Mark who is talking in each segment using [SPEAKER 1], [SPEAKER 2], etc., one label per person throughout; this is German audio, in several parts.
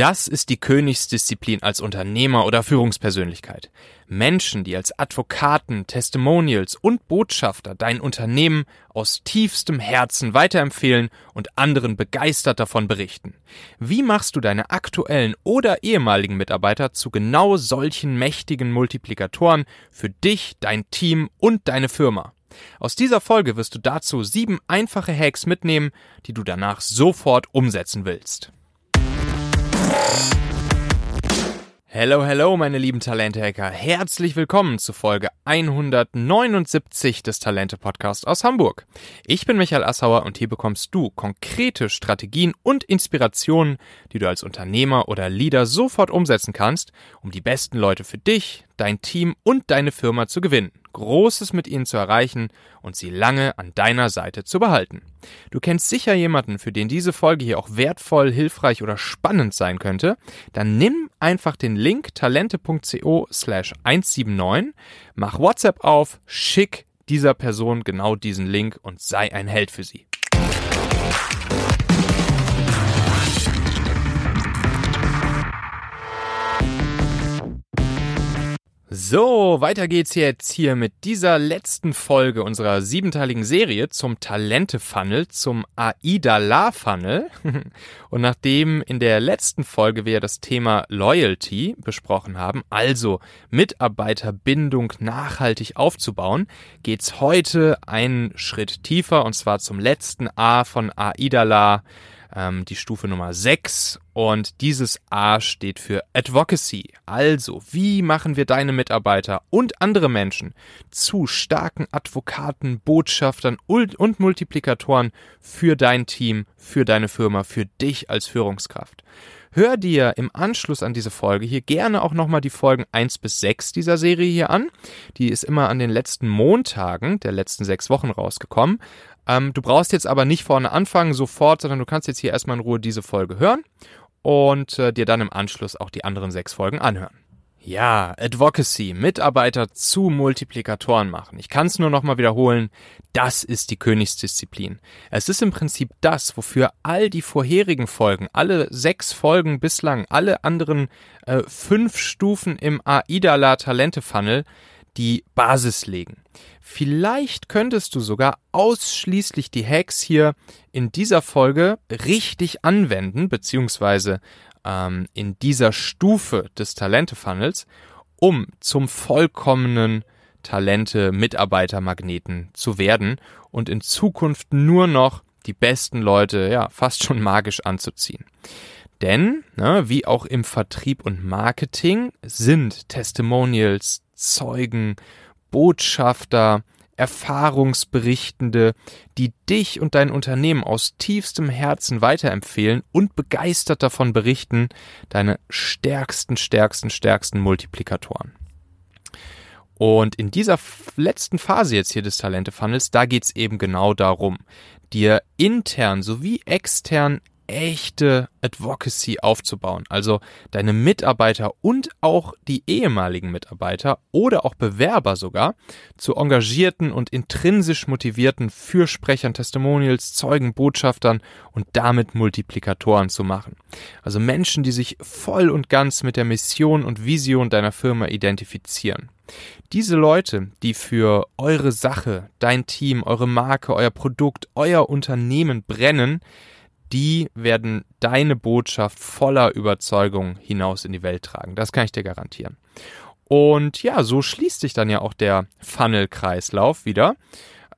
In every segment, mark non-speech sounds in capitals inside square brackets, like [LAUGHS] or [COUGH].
[SPEAKER 1] Das ist die Königsdisziplin als Unternehmer oder Führungspersönlichkeit. Menschen, die als Advokaten, Testimonials und Botschafter dein Unternehmen aus tiefstem Herzen weiterempfehlen und anderen begeistert davon berichten. Wie machst du deine aktuellen oder ehemaligen Mitarbeiter zu genau solchen mächtigen Multiplikatoren für dich, dein Team und deine Firma? Aus dieser Folge wirst du dazu sieben einfache Hacks mitnehmen, die du danach sofort umsetzen willst. Hello, hello, meine lieben Talente-Hacker. Herzlich willkommen zu Folge 179 des Talente-Podcasts aus Hamburg. Ich bin Michael Assauer und hier bekommst du konkrete Strategien und Inspirationen, die du als Unternehmer oder Leader sofort umsetzen kannst, um die besten Leute für dich, dein Team und deine Firma zu gewinnen. Großes mit ihnen zu erreichen und sie lange an deiner Seite zu behalten. Du kennst sicher jemanden, für den diese Folge hier auch wertvoll, hilfreich oder spannend sein könnte. Dann nimm einfach den Link talente.co slash 179, mach WhatsApp auf, schick dieser Person genau diesen Link und sei ein Held für sie. So, weiter geht's jetzt hier mit dieser letzten Folge unserer siebenteiligen Serie zum Talente-Funnel, zum AIDA-La-Funnel. [LAUGHS] Und nachdem in der letzten Folge wir das Thema Loyalty besprochen haben, also Mitarbeiterbindung nachhaltig aufzubauen, geht's heute einen Schritt tiefer und zwar zum letzten A von AIDA-La ähm, die Stufe Nummer 6 und dieses A steht für Advocacy. Also, wie machen wir deine Mitarbeiter und andere Menschen zu starken Advokaten, Botschaftern und Multiplikatoren für dein Team, für deine Firma, für dich als Führungskraft? Hör dir im Anschluss an diese Folge hier gerne auch nochmal die Folgen 1 bis 6 dieser Serie hier an. Die ist immer an den letzten Montagen der letzten sechs Wochen rausgekommen. Ähm, du brauchst jetzt aber nicht vorne anfangen sofort, sondern du kannst jetzt hier erstmal in Ruhe diese Folge hören und äh, dir dann im Anschluss auch die anderen sechs Folgen anhören. Ja, Advocacy, Mitarbeiter zu Multiplikatoren machen. Ich kann es nur nochmal wiederholen, das ist die Königsdisziplin. Es ist im Prinzip das, wofür all die vorherigen Folgen, alle sechs Folgen bislang, alle anderen äh, fünf Stufen im AIDALA Talente Funnel die Basis legen. Vielleicht könntest du sogar ausschließlich die Hacks hier in dieser Folge richtig anwenden, beziehungsweise ähm, in dieser Stufe des Talente-Funnels, um zum vollkommenen Talente-Mitarbeitermagneten zu werden und in Zukunft nur noch die besten Leute, ja, fast schon magisch anzuziehen. Denn, ne, wie auch im Vertrieb und Marketing, sind Testimonials, Zeugen, Botschafter, Erfahrungsberichtende, die dich und dein Unternehmen aus tiefstem Herzen weiterempfehlen und begeistert davon berichten, deine stärksten, stärksten, stärksten Multiplikatoren. Und in dieser letzten Phase jetzt hier des Talente-Funnels, da geht's eben genau darum, dir intern sowie extern echte Advocacy aufzubauen. Also deine Mitarbeiter und auch die ehemaligen Mitarbeiter oder auch Bewerber sogar zu engagierten und intrinsisch motivierten Fürsprechern, Testimonials, Zeugen, Botschaftern und damit Multiplikatoren zu machen. Also Menschen, die sich voll und ganz mit der Mission und Vision deiner Firma identifizieren. Diese Leute, die für eure Sache, dein Team, eure Marke, euer Produkt, euer Unternehmen brennen, die werden deine Botschaft voller Überzeugung hinaus in die Welt tragen. Das kann ich dir garantieren. Und ja, so schließt sich dann ja auch der Funnel-Kreislauf wieder.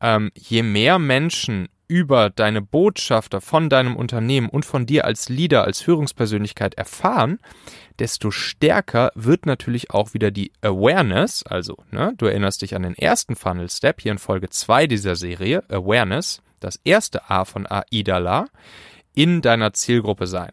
[SPEAKER 1] Ähm, je mehr Menschen über deine Botschafter von deinem Unternehmen und von dir als Leader, als Führungspersönlichkeit erfahren, desto stärker wird natürlich auch wieder die Awareness, also ne, du erinnerst dich an den ersten Funnel-Step hier in Folge 2 dieser Serie, Awareness, das erste A von AIDALA, in deiner Zielgruppe sein.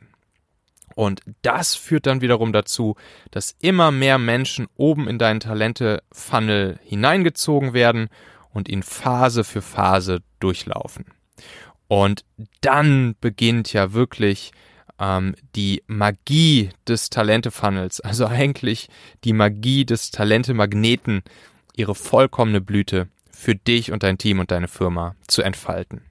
[SPEAKER 1] Und das führt dann wiederum dazu, dass immer mehr Menschen oben in deinen Talente-Funnel hineingezogen werden und ihn Phase für Phase durchlaufen. Und dann beginnt ja wirklich ähm, die Magie des Talente-Funnels, also eigentlich die Magie des Talente-Magneten, ihre vollkommene Blüte für dich und dein Team und deine Firma zu entfalten.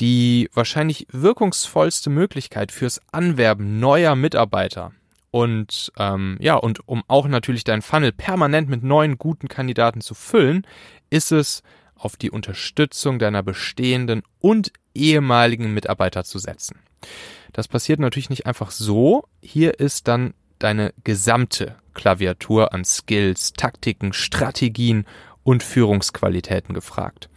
[SPEAKER 1] Die wahrscheinlich wirkungsvollste Möglichkeit fürs Anwerben neuer Mitarbeiter und ähm, ja, und um auch natürlich deinen Funnel permanent mit neuen guten Kandidaten zu füllen, ist es auf die Unterstützung deiner bestehenden und ehemaligen Mitarbeiter zu setzen. Das passiert natürlich nicht einfach so. Hier ist dann deine gesamte Klaviatur an Skills, Taktiken, Strategien und Führungsqualitäten gefragt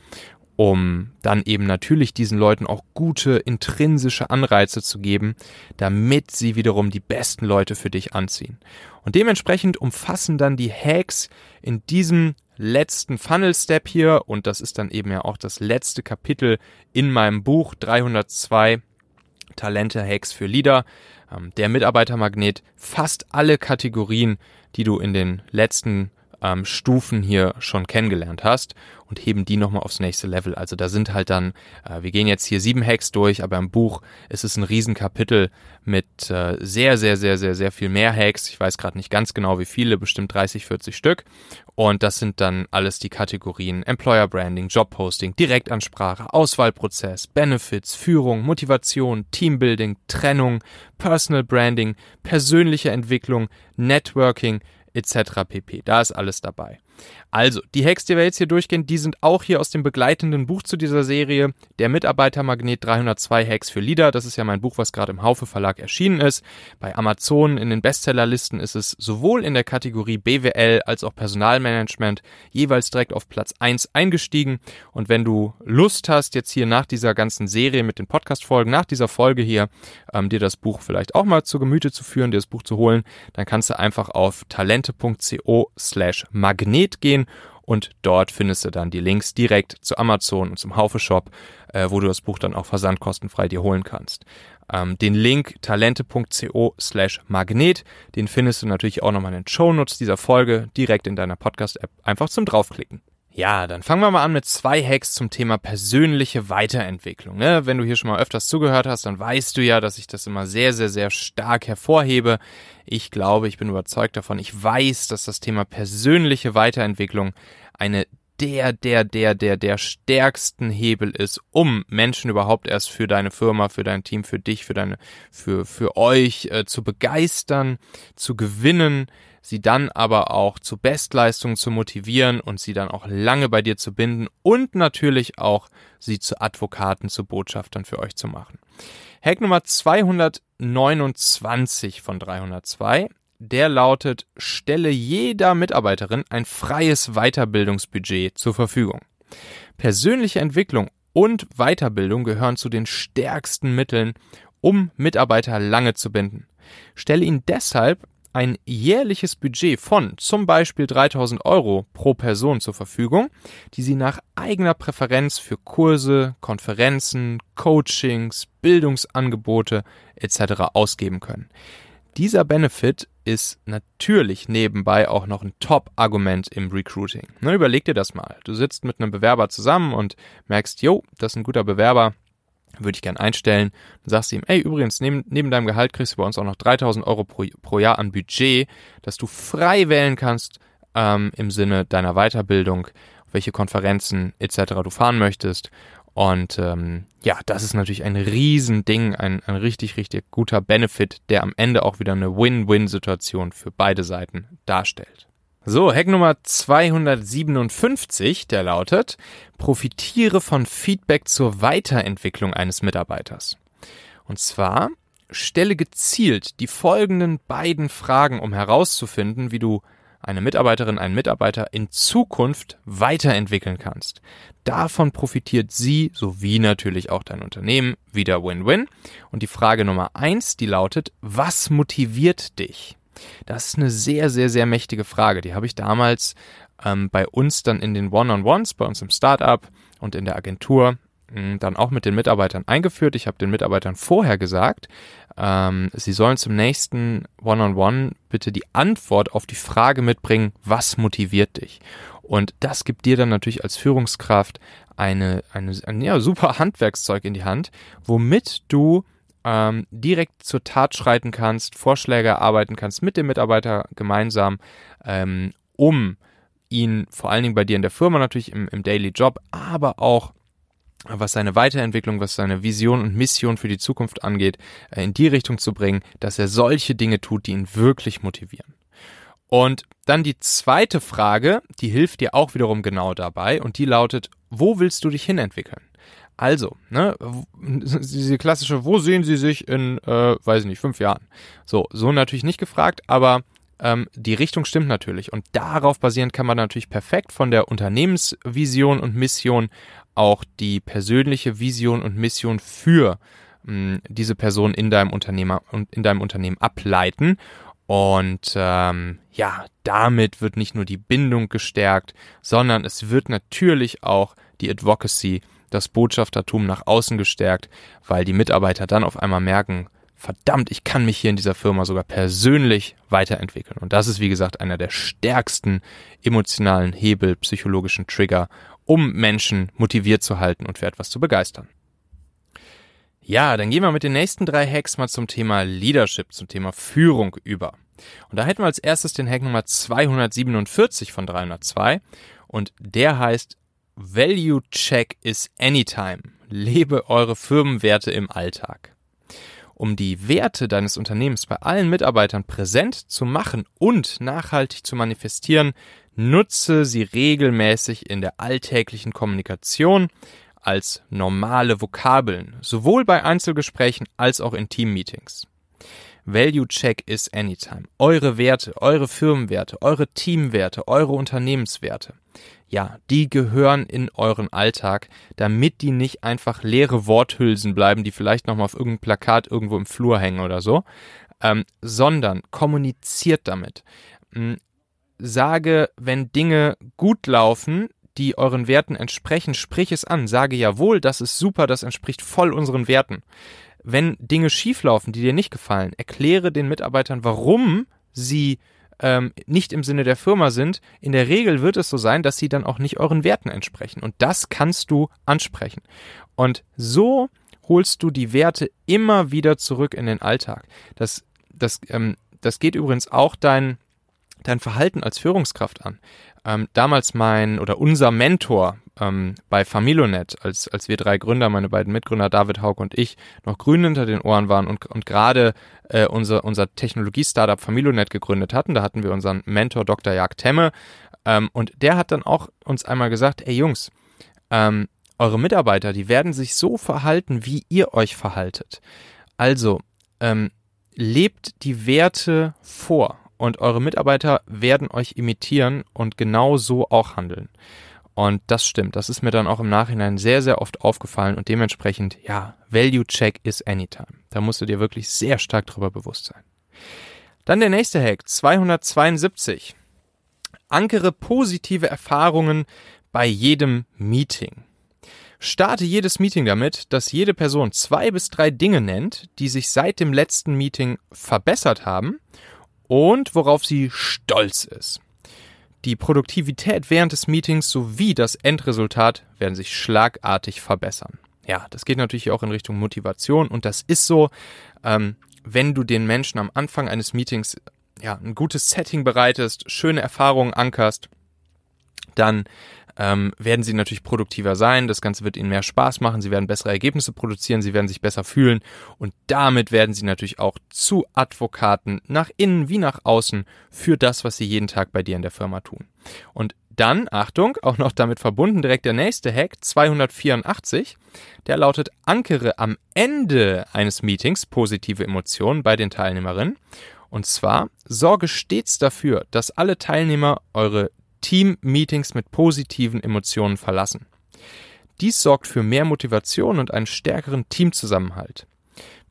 [SPEAKER 1] um dann eben natürlich diesen Leuten auch gute intrinsische Anreize zu geben, damit sie wiederum die besten Leute für dich anziehen. Und dementsprechend umfassen dann die Hacks in diesem letzten Funnel Step hier und das ist dann eben ja auch das letzte Kapitel in meinem Buch 302 Talente Hacks für Leader, ähm, der Mitarbeitermagnet, fast alle Kategorien, die du in den letzten ähm, Stufen hier schon kennengelernt hast und heben die nochmal aufs nächste Level. Also da sind halt dann, äh, wir gehen jetzt hier sieben Hacks durch, aber im Buch ist es ein Riesenkapitel mit äh, sehr, sehr, sehr, sehr, sehr viel mehr Hacks. Ich weiß gerade nicht ganz genau wie viele, bestimmt 30, 40 Stück. Und das sind dann alles die Kategorien Employer Branding, Job Posting, Direktansprache, Auswahlprozess, Benefits, Führung, Motivation, Teambuilding, Trennung, Personal Branding, persönliche Entwicklung, Networking, etc. pp. Da ist alles dabei. Also, die Hacks, die wir jetzt hier durchgehen, die sind auch hier aus dem begleitenden Buch zu dieser Serie, der Mitarbeitermagnet 302 Hacks für Leader. Das ist ja mein Buch, was gerade im Haufe Verlag erschienen ist. Bei Amazon in den Bestsellerlisten ist es sowohl in der Kategorie BWL als auch Personalmanagement jeweils direkt auf Platz 1 eingestiegen. Und wenn du Lust hast, jetzt hier nach dieser ganzen Serie mit den Podcast-Folgen, nach dieser Folge hier, ähm, dir das Buch vielleicht auch mal zu Gemüte zu führen, dir das Buch zu holen, dann kannst du einfach auf talente.co slash magnet gehen gehen und dort findest du dann die Links direkt zu Amazon und zum Haufe Shop, äh, wo du das Buch dann auch versandkostenfrei dir holen kannst. Ähm, den Link talente.co slash magnet, den findest du natürlich auch nochmal in den Shownotes dieser Folge direkt in deiner Podcast-App einfach zum draufklicken. Ja, dann fangen wir mal an mit zwei Hacks zum Thema persönliche Weiterentwicklung. Ne? Wenn du hier schon mal öfters zugehört hast, dann weißt du ja, dass ich das immer sehr, sehr, sehr stark hervorhebe. Ich glaube, ich bin überzeugt davon. Ich weiß, dass das Thema persönliche Weiterentwicklung eine der, der, der, der, der stärksten Hebel ist, um Menschen überhaupt erst für deine Firma, für dein Team, für dich, für deine, für, für euch äh, zu begeistern, zu gewinnen, sie dann aber auch zu Bestleistungen zu motivieren und sie dann auch lange bei dir zu binden und natürlich auch sie zu Advokaten, zu Botschaftern für euch zu machen. Hack Nummer 229 von 302, der lautet, stelle jeder Mitarbeiterin ein freies Weiterbildungsbudget zur Verfügung. Persönliche Entwicklung und Weiterbildung gehören zu den stärksten Mitteln, um Mitarbeiter lange zu binden. Stelle ihnen deshalb ein jährliches Budget von zum Beispiel 3000 Euro pro Person zur Verfügung, die Sie nach eigener Präferenz für Kurse, Konferenzen, Coachings, Bildungsangebote etc. ausgeben können. Dieser Benefit ist natürlich nebenbei auch noch ein Top-Argument im Recruiting. Ne, überleg dir das mal. Du sitzt mit einem Bewerber zusammen und merkst, jo, das ist ein guter Bewerber, würde ich gern einstellen. Dann sagst du ihm, ey, übrigens, neben, neben deinem Gehalt kriegst du bei uns auch noch 3000 Euro pro, pro Jahr an Budget, dass du frei wählen kannst ähm, im Sinne deiner Weiterbildung, welche Konferenzen etc. du fahren möchtest. Und ähm, ja, das ist natürlich ein Riesending, ein, ein richtig, richtig guter Benefit, der am Ende auch wieder eine Win-Win-Situation für beide Seiten darstellt. So, Hack Nummer 257, der lautet, profitiere von Feedback zur Weiterentwicklung eines Mitarbeiters. Und zwar, stelle gezielt die folgenden beiden Fragen, um herauszufinden, wie du eine Mitarbeiterin, einen Mitarbeiter in Zukunft weiterentwickeln kannst. Davon profitiert sie sowie natürlich auch dein Unternehmen. Wieder Win-Win. Und die Frage Nummer eins, die lautet, was motiviert dich? Das ist eine sehr, sehr, sehr mächtige Frage. Die habe ich damals ähm, bei uns dann in den One-on-Ones, bei uns im Startup und in der Agentur dann auch mit den Mitarbeitern eingeführt. Ich habe den Mitarbeitern vorher gesagt, ähm, sie sollen zum nächsten One-on-One -on -One bitte die Antwort auf die Frage mitbringen, was motiviert dich? Und das gibt dir dann natürlich als Führungskraft eine, eine, ein ja, super Handwerkszeug in die Hand, womit du ähm, direkt zur Tat schreiten kannst, Vorschläge erarbeiten kannst mit dem Mitarbeiter gemeinsam, ähm, um ihn vor allen Dingen bei dir in der Firma natürlich im, im Daily Job, aber auch was seine Weiterentwicklung, was seine Vision und Mission für die Zukunft angeht, äh, in die Richtung zu bringen, dass er solche Dinge tut, die ihn wirklich motivieren. Und dann die zweite Frage, die hilft dir auch wiederum genau dabei und die lautet, wo willst du dich hinentwickeln? Also, ne, diese klassische, wo sehen Sie sich in, äh, weiß ich nicht, fünf Jahren? So, so natürlich nicht gefragt, aber ähm, die Richtung stimmt natürlich. Und darauf basierend kann man natürlich perfekt von der Unternehmensvision und Mission auch die persönliche Vision und Mission für mh, hm, diese Person in deinem Unternehmer und in deinem Unternehmen ableiten. Und ähm, ja, damit wird nicht nur die Bindung gestärkt, sondern es wird natürlich auch die Advocacy, das Botschaftertum nach außen gestärkt, weil die Mitarbeiter dann auf einmal merken, verdammt, ich kann mich hier in dieser Firma sogar persönlich weiterentwickeln. Und das ist, wie gesagt, einer der stärksten emotionalen Hebel, psychologischen Trigger, um Menschen motiviert zu halten und für etwas zu begeistern. Ja, dann gehen wir mit den nächsten drei Hacks mal zum Thema Leadership, zum Thema Führung über. Und da hätten wir als erstes den Hack Nummer 247 von 302 und der heißt Value Check is Anytime. Lebe eure Firmenwerte im Alltag. Um die Werte deines Unternehmens bei allen Mitarbeitern präsent zu machen und nachhaltig zu manifestieren, nutze sie regelmäßig in der alltäglichen Kommunikation als normale Vokabeln, sowohl bei Einzelgesprächen als auch in Teammeetings. Value Check is Anytime. Eure Werte, eure Firmenwerte, eure Teamwerte, eure Unternehmenswerte. Ja, die gehören in euren Alltag, damit die nicht einfach leere Worthülsen bleiben, die vielleicht nochmal auf irgendeinem Plakat irgendwo im Flur hängen oder so, ähm, sondern kommuniziert damit. Hm, sage, wenn Dinge gut laufen, die euren Werten entsprechen, sprich es an. Sage jawohl, das ist super, das entspricht voll unseren Werten. Wenn Dinge schieflaufen, die dir nicht gefallen, erkläre den Mitarbeitern, warum sie ähm, nicht im Sinne der Firma sind. In der Regel wird es so sein, dass sie dann auch nicht euren Werten entsprechen. Und das kannst du ansprechen. Und so holst du die Werte immer wieder zurück in den Alltag. Das, das, ähm, das geht übrigens auch dein, dein Verhalten als Führungskraft an. Ähm, damals mein oder unser Mentor ähm, bei Familonet, als, als wir drei Gründer, meine beiden Mitgründer David Haug und ich, noch grün hinter den Ohren waren und, und gerade äh, unser, unser Technologie-Startup Familonet gegründet hatten, da hatten wir unseren Mentor Dr. Jag Temme ähm, und der hat dann auch uns einmal gesagt, ey Jungs, ähm, eure Mitarbeiter, die werden sich so verhalten, wie ihr euch verhaltet. Also, ähm, lebt die Werte vor und eure Mitarbeiter werden euch imitieren und genau so auch handeln. Und das stimmt. Das ist mir dann auch im Nachhinein sehr, sehr oft aufgefallen und dementsprechend, ja, Value Check is anytime. Da musst du dir wirklich sehr stark drüber bewusst sein. Dann der nächste Hack, 272. Ankere positive Erfahrungen bei jedem Meeting. Starte jedes Meeting damit, dass jede Person zwei bis drei Dinge nennt, die sich seit dem letzten Meeting verbessert haben und worauf sie stolz ist. Die Produktivität während des Meetings sowie das Endresultat werden sich schlagartig verbessern. Ja, das geht natürlich auch in Richtung Motivation und das ist so, ähm, wenn du den Menschen am Anfang eines Meetings ja, ein gutes Setting bereitest, schöne Erfahrungen ankerst, dann ähm, werden sie natürlich produktiver sein, das Ganze wird ihnen mehr Spaß machen, sie werden bessere Ergebnisse produzieren, sie werden sich besser fühlen und damit werden sie natürlich auch zu Advokaten nach innen wie nach außen für das, was sie jeden Tag bei dir in der Firma tun. Und dann, Achtung, auch noch damit verbunden direkt der nächste Hack, 284, der lautet, ankere am Ende eines Meetings positive Emotionen bei den Teilnehmerinnen. Und zwar, sorge stets dafür, dass alle Teilnehmer eure Team-Meetings mit positiven Emotionen verlassen. Dies sorgt für mehr Motivation und einen stärkeren Teamzusammenhalt.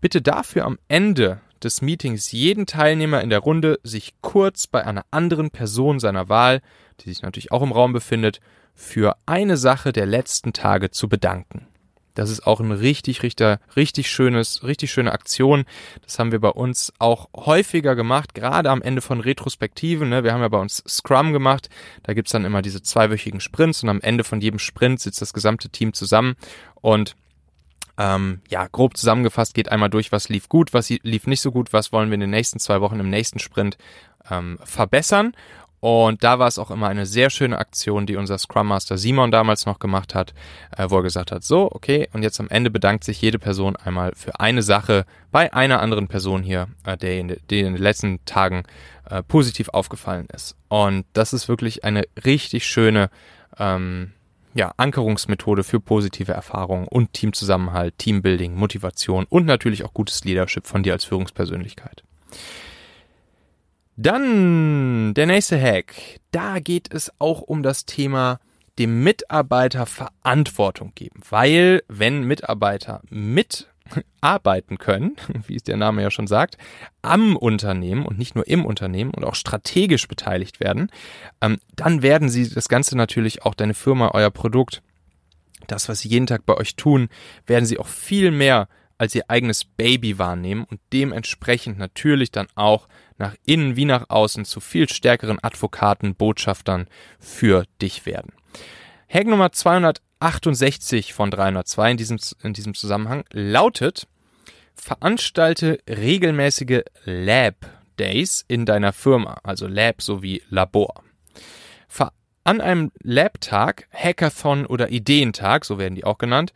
[SPEAKER 1] Bitte dafür am Ende des Meetings jeden Teilnehmer in der Runde, sich kurz bei einer anderen Person seiner Wahl, die sich natürlich auch im Raum befindet, für eine Sache der letzten Tage zu bedanken. Das ist auch ein richtig, richtig, richtig schönes, richtig schöne Aktion. Das haben wir bei uns auch häufiger gemacht, gerade am Ende von Retrospektiven. Ne? Wir haben ja bei uns Scrum gemacht. Da gibt's dann immer diese zweiwöchigen Sprints und am Ende von jedem Sprint sitzt das gesamte Team zusammen und ähm, ja, grob zusammengefasst geht einmal durch, was lief gut, was lief nicht so gut, was wollen wir in den nächsten zwei Wochen im nächsten Sprint ähm, verbessern. Und da war es auch immer eine sehr schöne Aktion, die unser Scrum Master Simon damals noch gemacht hat, äh, wo er gesagt hat, so, okay, und jetzt am Ende bedankt sich jede Person einmal für eine Sache bei einer anderen Person hier, äh, der, in, den letzten Tagen äh, positiv aufgefallen ist. Und das ist wirklich eine richtig schöne ähm, ja, Ankerungsmethode für positive Erfahrungen und Teamzusammenhalt, Teambuilding, Motivation und natürlich auch gutes Leadership von dir als Führungspersönlichkeit. Dann der nächste Hack. Da geht es auch um das Thema dem Mitarbeiter Verantwortung geben, weil wenn Mitarbeiter mitarbeiten können, [LAUGHS] wie es der Name ja schon sagt, am Unternehmen und nicht nur im Unternehmen und auch strategisch beteiligt werden, ähm, dann werden sie das Ganze natürlich auch deine Firma, euer Produkt, das, was sie jeden Tag bei euch tun, werden sie auch viel mehr als ihr eigenes Baby wahrnehmen und dementsprechend natürlich dann auch nach innen wie nach außen zu viel stärkeren Advokaten, Botschaftern für dich werden. Hack Nummer 268 von 302 in diesem, in diesem Zusammenhang lautet, veranstalte regelmäßige Lab Days in deiner Firma, also Lab sowie Labor. An einem Lab-Tag, Hackathon oder Ideentag, so werden die auch genannt,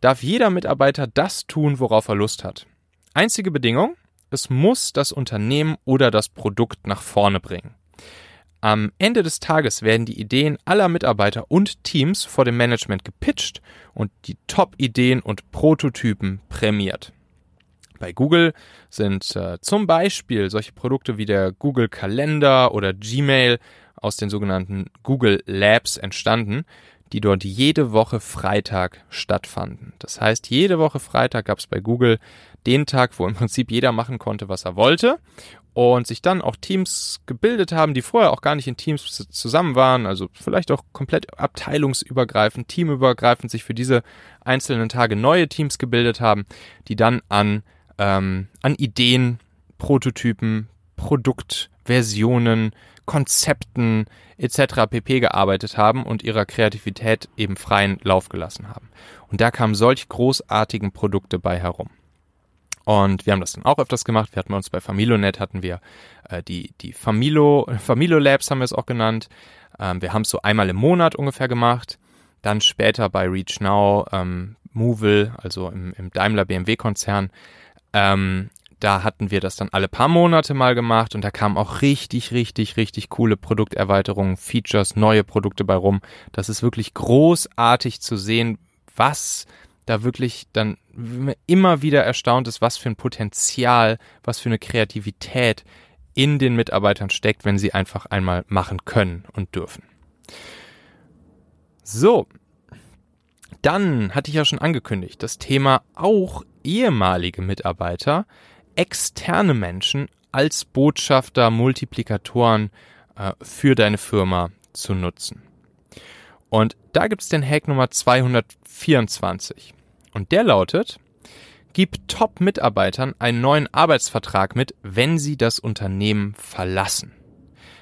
[SPEAKER 1] darf jeder Mitarbeiter das tun, worauf er Lust hat. Einzige Bedingung, es muss das Unternehmen oder das Produkt nach vorne bringen. Am Ende des Tages werden die Ideen aller Mitarbeiter und Teams vor dem Management gepitcht und die Top-Ideen und Prototypen prämiert. Bei Google sind äh, zum Beispiel solche Produkte wie der Google Kalender oder Gmail aus den sogenannten Google Labs entstanden, die dort jede Woche Freitag stattfanden. Das heißt, jede Woche Freitag gab es bei Google den Tag, wo im [LAUGHS] Prinzip jeder machen konnte, was er wollte und sich dann auch Teams gebildet haben, die vorher auch gar nicht in Teams zusammen waren, also vielleicht auch komplett abteilungsübergreifend, teamübergreifend sich für diese einzelnen Tage neue Teams gebildet haben, die dann an, ähm, an Ideen, Prototypen, Produktversionen, Konzepten etc. pp gearbeitet haben und ihrer Kreativität eben freien Lauf gelassen haben. Und da kamen solch großartigen Produkte bei herum. Und wir haben das dann auch öfters gemacht. Wir hatten uns bei Familonet hatten wir äh, die, die Familo, Familo Labs haben wir es auch genannt. Ähm, wir haben es so einmal im Monat ungefähr gemacht. Dann später bei Reach Now, ähm, Movil, also im, im Daimler BMW Konzern, ähm, da hatten wir das dann alle paar Monate mal gemacht und da kamen auch richtig, richtig, richtig coole Produkterweiterungen, Features, neue Produkte bei rum. Das ist wirklich großartig zu sehen, was da wirklich dann immer wieder erstaunt ist, was für ein Potenzial, was für eine Kreativität in den Mitarbeitern steckt, wenn sie einfach einmal machen können und dürfen. So, dann hatte ich ja schon angekündigt, das Thema auch ehemalige Mitarbeiter, externe Menschen als Botschafter, Multiplikatoren äh, für deine Firma zu nutzen. Und da gibt es den Hack Nummer 224. Und der lautet, gib Top-Mitarbeitern einen neuen Arbeitsvertrag mit, wenn sie das Unternehmen verlassen.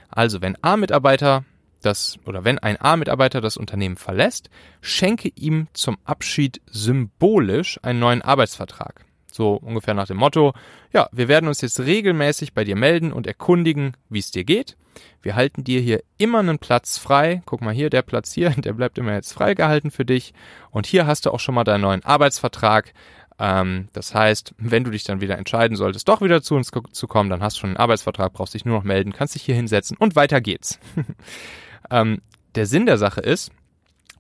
[SPEAKER 1] Also wenn A-Mitarbeiter das oder wenn ein A-Mitarbeiter das Unternehmen verlässt, schenke ihm zum Abschied symbolisch einen neuen Arbeitsvertrag. So ungefähr nach dem Motto, ja, wir werden uns jetzt regelmäßig bei dir melden und erkundigen, wie es dir geht. Wir halten dir hier immer einen Platz frei. Guck mal hier, der Platz hier, [LAUGHS] der bleibt immer jetzt freigehalten für dich. Und hier hast du auch schon mal deinen neuen Arbeitsvertrag. Ähm, das heißt, wenn du dich dann wieder entscheiden solltest, doch wieder zu uns zu kommen, dann hast du schon einen Arbeitsvertrag, brauchst dich nur noch melden, kannst dich hier hinsetzen und weiter geht's. [LAUGHS] ähm, der Sinn der Sache ist,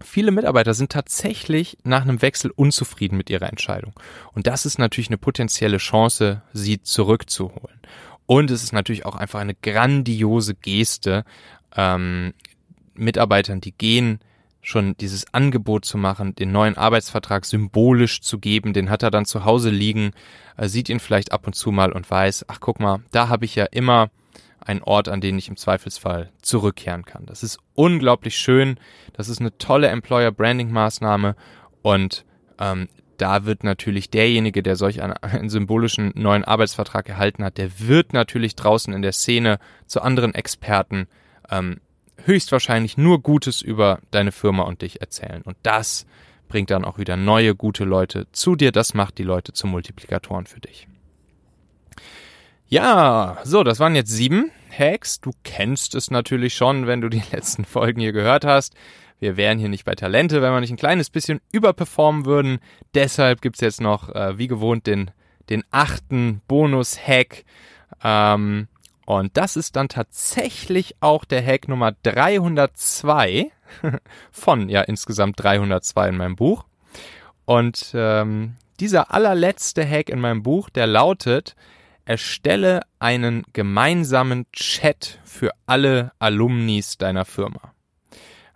[SPEAKER 1] Viele Mitarbeiter sind tatsächlich nach einem Wechsel unzufrieden mit ihrer Entscheidung. Und das ist natürlich eine potenzielle Chance, sie zurückzuholen. Und es ist natürlich auch einfach eine grandiose Geste, ähm, Mitarbeitern, die gehen, schon dieses Angebot zu machen, den neuen Arbeitsvertrag symbolisch zu geben, den hat er dann zu Hause liegen, äh, sieht ihn vielleicht ab und zu mal und weiß, ach guck mal, da habe ich ja immer einen Ort, an den ich im Zweifelsfall zurückkehren kann. Das ist unglaublich schön. Das ist eine tolle Employer Branding Maßnahme und ähm, da wird natürlich derjenige, der solch einen, einen, symbolischen neuen Arbeitsvertrag erhalten hat, der wird natürlich draußen in der Szene zu anderen Experten ähm, höchstwahrscheinlich nur Gutes über deine Firma und dich erzählen. Und das bringt dann auch wieder neue, gute Leute zu dir. Das macht die Leute zu Multiplikatoren für dich. Ja, so, das waren jetzt sieben. Hacks. Du kennst es natürlich schon, wenn du die [LAUGHS] letzten Folgen hier gehört hast. Wir wären hier nicht bei Talente, wenn wir nicht ein kleines bisschen überperformen würden. Deshalb gibt's jetzt noch, äh, wie gewohnt, den, den achten Bonus-Hack. Ähm, und das ist dann tatsächlich auch der Hack Nummer 302 [LAUGHS] von ja insgesamt 302 in meinem Buch. Und ähm, dieser allerletzte Hack in meinem Buch, der lautet, erstelle einen gemeinsamen Chat für alle Alumnis deiner Firma.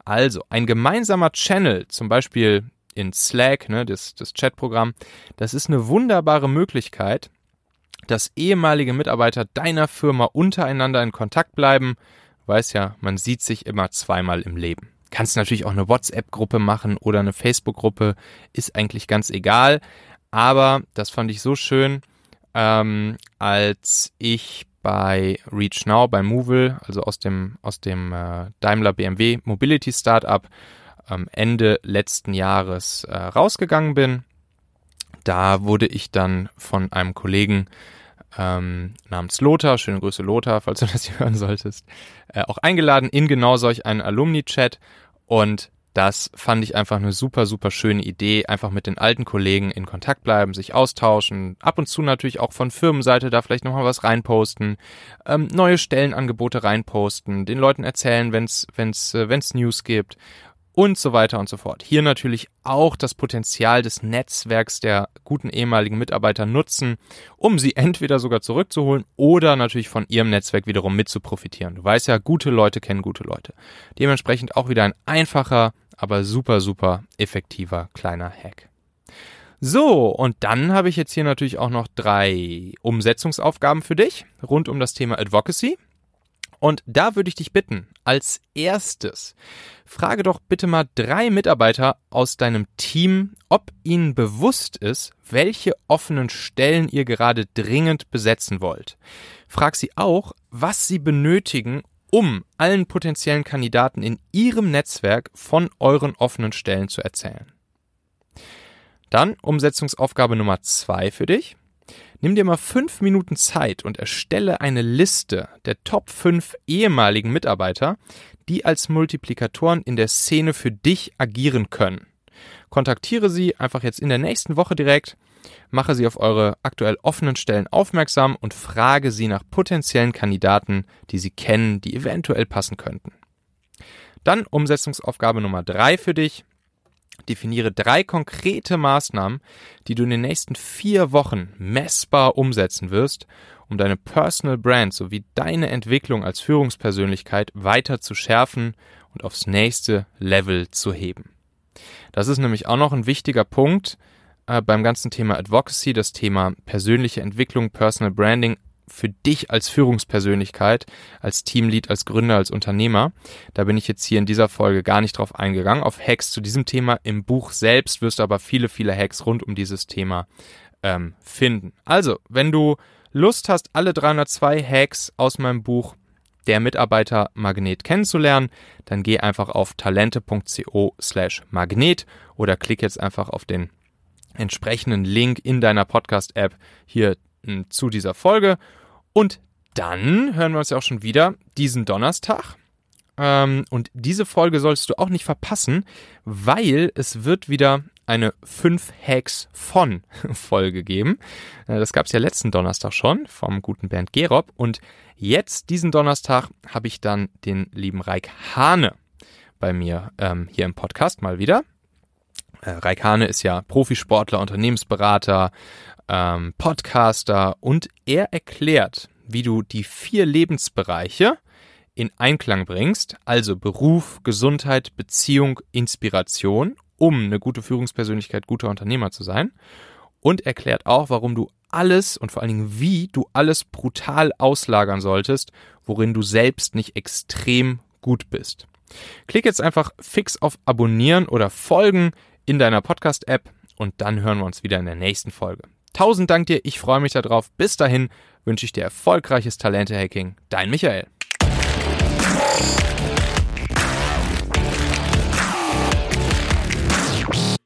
[SPEAKER 1] Also ein gemeinsamer Channel, zum Beispiel in Slack, ne, das, das Chatprogramm, das ist eine wunderbare Möglichkeit, dass ehemalige Mitarbeiter deiner Firma untereinander in Kontakt bleiben. Du weißt ja, man sieht sich immer zweimal im Leben. Kannst natürlich auch eine WhatsApp-Gruppe machen oder eine Facebook-Gruppe, ist eigentlich ganz egal. Aber das fand ich so schön, ähm, als ich bei Reach Now, bei Movil, also aus dem, aus dem äh, Daimler BMW Mobility Startup, ähm, Ende letzten Jahres äh, rausgegangen bin. Da wurde ich dann von einem Kollegen ähm, namens Lothar, schöne Grüße Lothar, falls du das hier [LAUGHS] hören solltest, äh, auch eingeladen in genau solch einen Alumni-Chat und das fand ich einfach eine super, super schöne Idee. Einfach mit den alten Kollegen in Kontakt bleiben, sich austauschen. Ab und zu natürlich auch von Firmenseite da vielleicht nochmal was reinposten. Ähm, neue Stellenangebote reinposten. Den Leuten erzählen, wenn's, wenn's, äh, wenn's News gibt und so weiter und so fort. Hier natürlich auch das Potenzial des Netzwerks der guten ehemaligen Mitarbeiter nutzen, um sie [LAUGHS] entweder sogar zurückzuholen oder natürlich von ihrem Netzwerk wiederum mit zu profitieren. Du weißt ja, gute Leute kennen gute Leute. Dementsprechend auch wieder ein einfacher, aber super, super effektiver kleiner Hack. So, und dann habe ich jetzt hier natürlich auch noch drei Umsetzungsaufgaben für dich rund um das Thema Advocacy. Und da würde ich dich bitten, als erstes, frage doch bitte mal drei Mitarbeiter aus deinem Team, ob ihnen bewusst ist, welche offenen Stellen ihr gerade dringend besetzen wollt. Frag sie auch, was sie benötigen, um allen potenziellen Kandidaten in ihrem Netzwerk von euren offenen Stellen zu erzählen. Dann Umsetzungsaufgabe Nummer zwei für dich. Nimm dir mal fünf Minuten Zeit und erstelle eine Liste der Top 5 ehemaligen Mitarbeiter, die als Multiplikatoren in der Szene für dich agieren können. Kontaktiere sie einfach jetzt in der nächsten Woche direkt, mache sie auf eure aktuell offenen Stellen aufmerksam und frage sie nach potenziellen Kandidaten, die sie kennen, die eventuell passen könnten. Dann Umsetzungsaufgabe Nummer drei für dich. Definiere drei konkrete Maßnahmen, die du in den nächsten vier Wochen messbar umsetzen wirst, um deine Personal Brand sowie deine Entwicklung als Führungspersönlichkeit weiter zu schärfen und aufs nächste Level zu heben. Das ist nämlich auch noch ein wichtiger Punkt äh, beim ganzen Thema Advocacy, das Thema persönliche Entwicklung, Personal Branding für dich als Führungspersönlichkeit, als Teamlead, als Gründer, als Unternehmer. Da bin ich jetzt hier in dieser Folge gar nicht drauf eingegangen, auf Hacks zu diesem Thema. Im Buch selbst wirst du aber viele, viele Hacks rund um dieses Thema ähm, finden. Also, wenn du Lust hast, alle 302 Hacks aus meinem Buch der Mitarbeitermagnet kennenzulernen, dann geh einfach auf talente.co slash magnet oder klick jetzt einfach auf den entsprechenden Link in deiner Podcast-App hier zu dieser Folge. Und dann hören wir uns ja auch schon wieder diesen Donnerstag. Ähm, und diese Folge solltest du auch nicht verpassen, weil es wird wieder eine 5 Hacks von [LAUGHS] Folge geben. Äh, das gab es ja letzten Donnerstag schon vom guten Bernd Gerob. Und jetzt, diesen Donnerstag, habe ich dann den lieben Reik Hane bei mir ähm, hier im Podcast mal wieder. Äh, Reik Hane ist ja Profisportler, Unternehmensberater, ähm, Podcaster und er erklärt, wie du die vier Lebensbereiche in Einklang bringst, also Beruf, Gesundheit, Beziehung, Inspiration, um eine gute Führungspersönlichkeit, guter Unternehmer zu sein. Und erklärt auch, warum du alles und vor allen Dingen wie du alles brutal auslagern solltest, worin du selbst nicht extrem gut bist. Klick jetzt einfach fix auf Abonnieren oder Folgen in deiner Podcast-App und dann hören wir uns wieder in der nächsten Folge. Tausend Dank dir, ich freue mich darauf. Bis dahin wünsche ich dir erfolgreiches Talente-Hacking. Dein Michael.